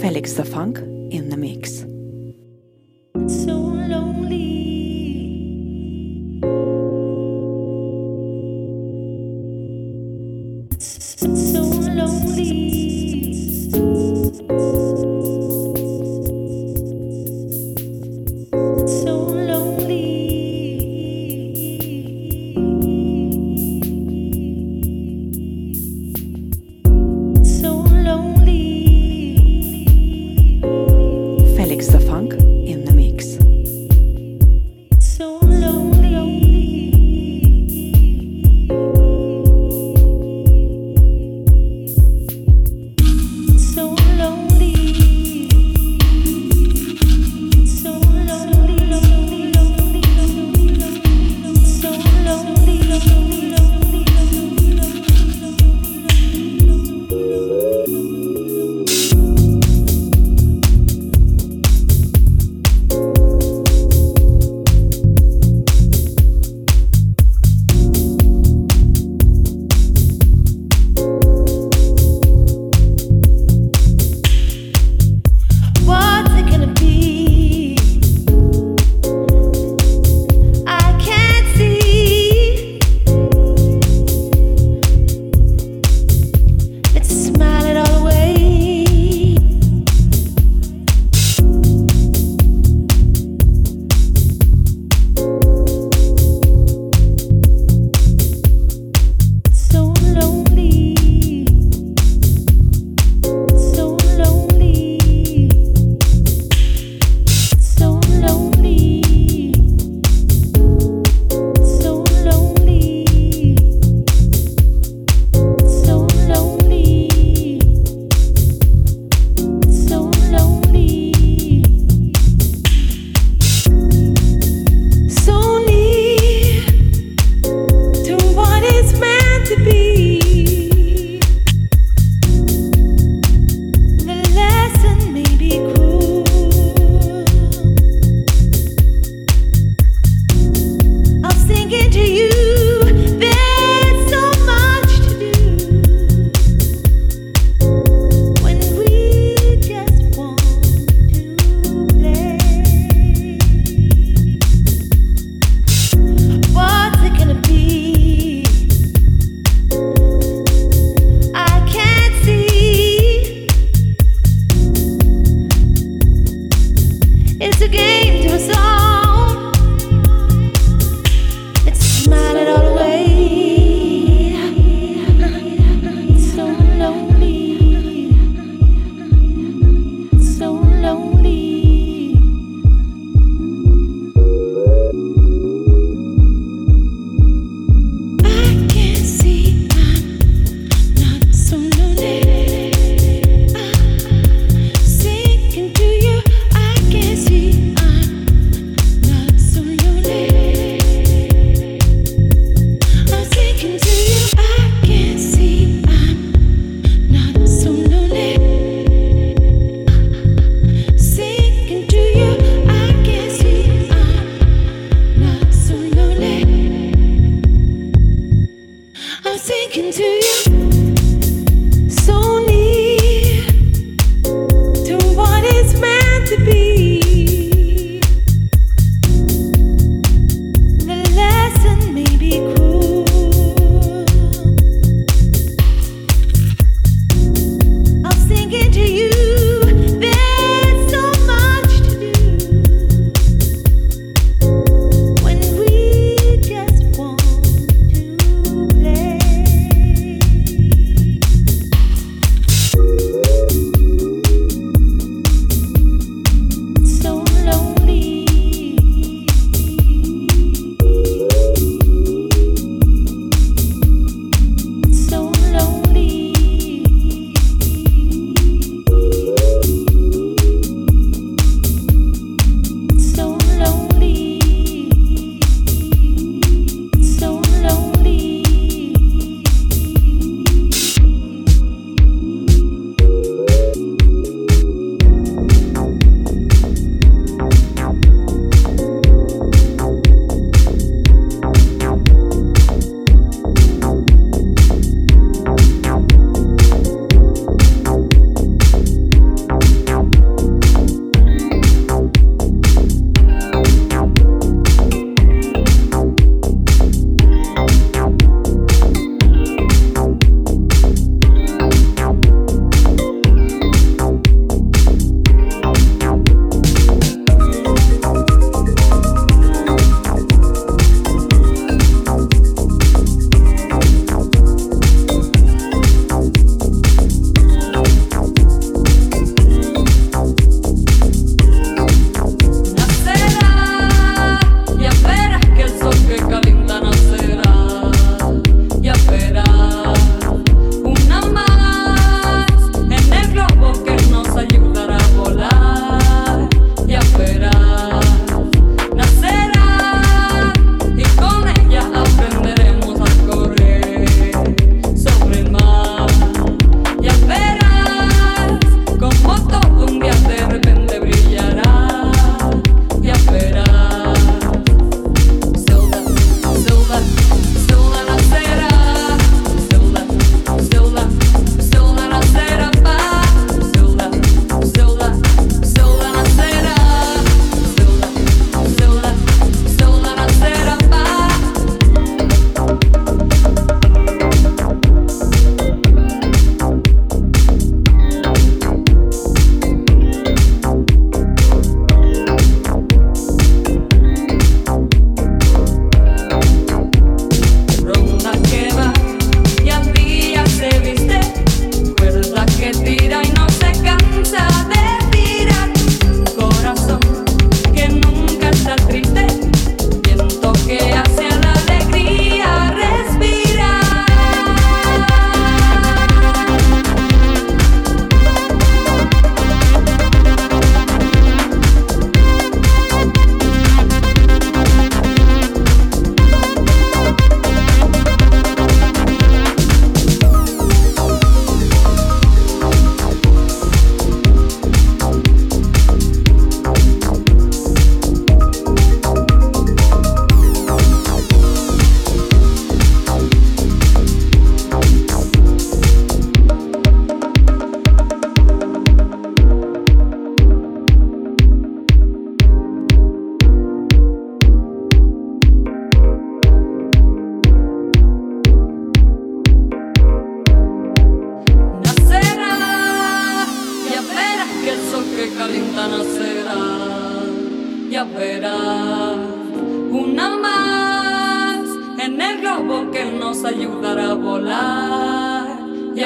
Felix Da Funk in the mix. que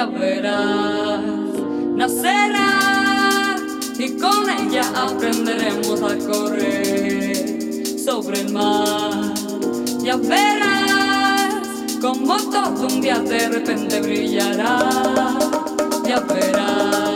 Ya verás, nacerá y con ella aprenderemos a correr sobre el mar. Ya verás como todo un día de repente brillará. Ya verás.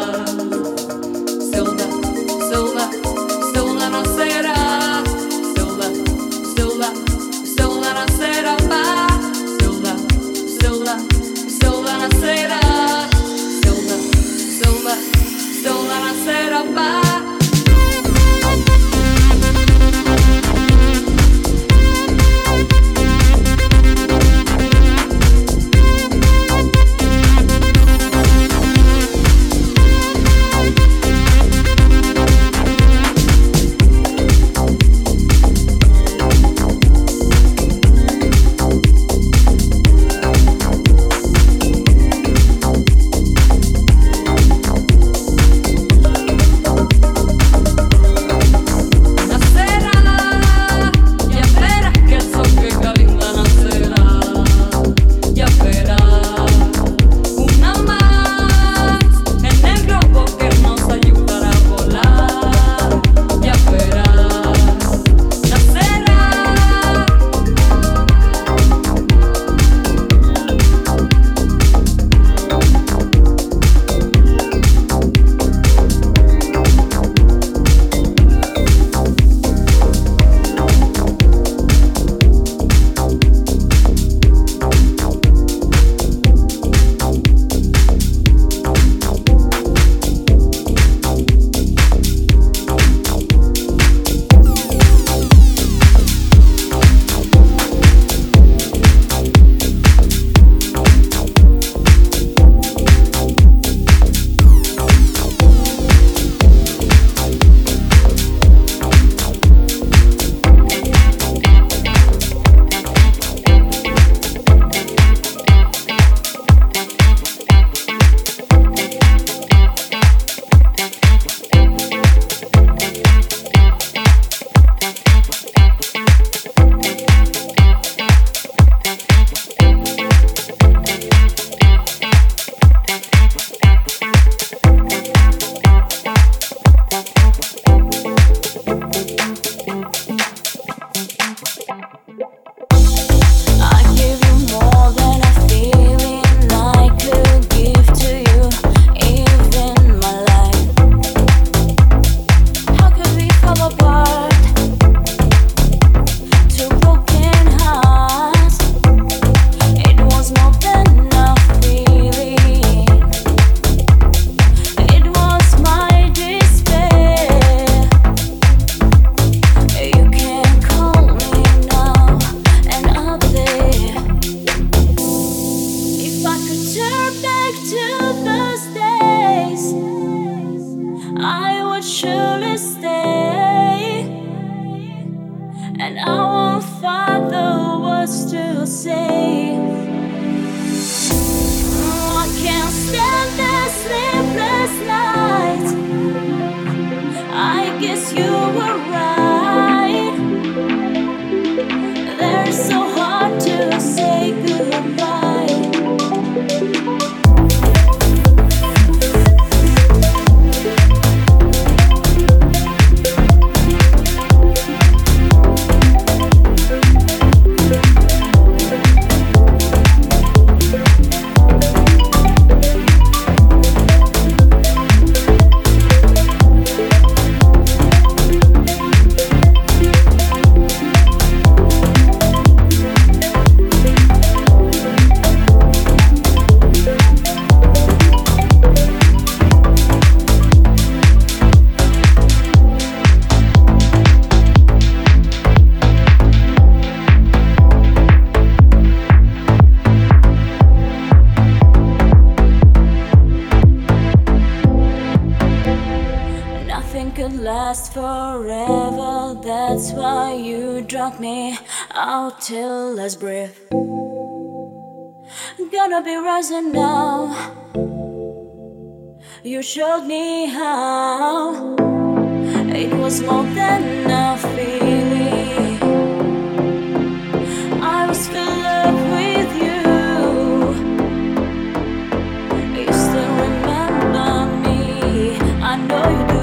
you. as I know. You showed me how it was more than a feeling. I was filled up with you. You still remember me. I know you do.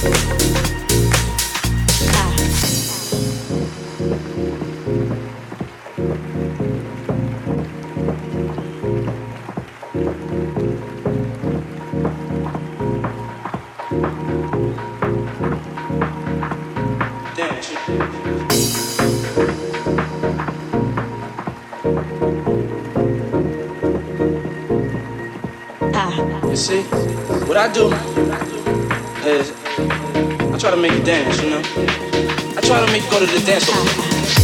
Ah. I do is try to make you dance, you know. I try to make you go to the dance floor.